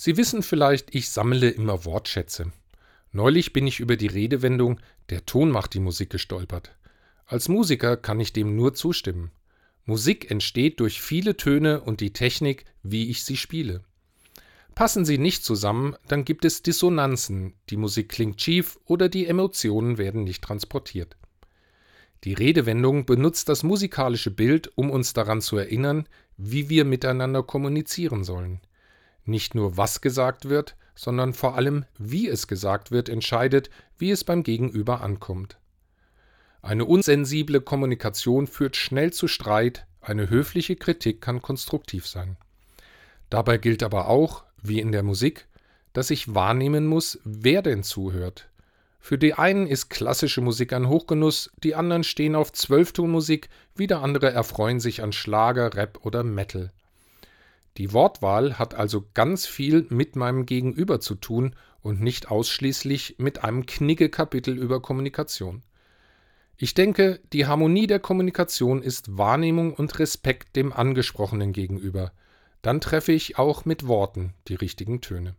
Sie wissen vielleicht, ich sammle immer Wortschätze. Neulich bin ich über die Redewendung Der Ton macht die Musik gestolpert. Als Musiker kann ich dem nur zustimmen. Musik entsteht durch viele Töne und die Technik, wie ich sie spiele. Passen sie nicht zusammen, dann gibt es Dissonanzen, die Musik klingt schief oder die Emotionen werden nicht transportiert. Die Redewendung benutzt das musikalische Bild, um uns daran zu erinnern, wie wir miteinander kommunizieren sollen. Nicht nur was gesagt wird, sondern vor allem wie es gesagt wird, entscheidet, wie es beim Gegenüber ankommt. Eine unsensible Kommunikation führt schnell zu Streit, eine höfliche Kritik kann konstruktiv sein. Dabei gilt aber auch, wie in der Musik, dass ich wahrnehmen muss, wer denn zuhört. Für die einen ist klassische Musik ein Hochgenuss, die anderen stehen auf Zwölftonmusik, wieder andere erfreuen sich an Schlager, Rap oder Metal. Die Wortwahl hat also ganz viel mit meinem Gegenüber zu tun und nicht ausschließlich mit einem Knigge-Kapitel über Kommunikation. Ich denke, die Harmonie der Kommunikation ist Wahrnehmung und Respekt dem Angesprochenen gegenüber. Dann treffe ich auch mit Worten die richtigen Töne.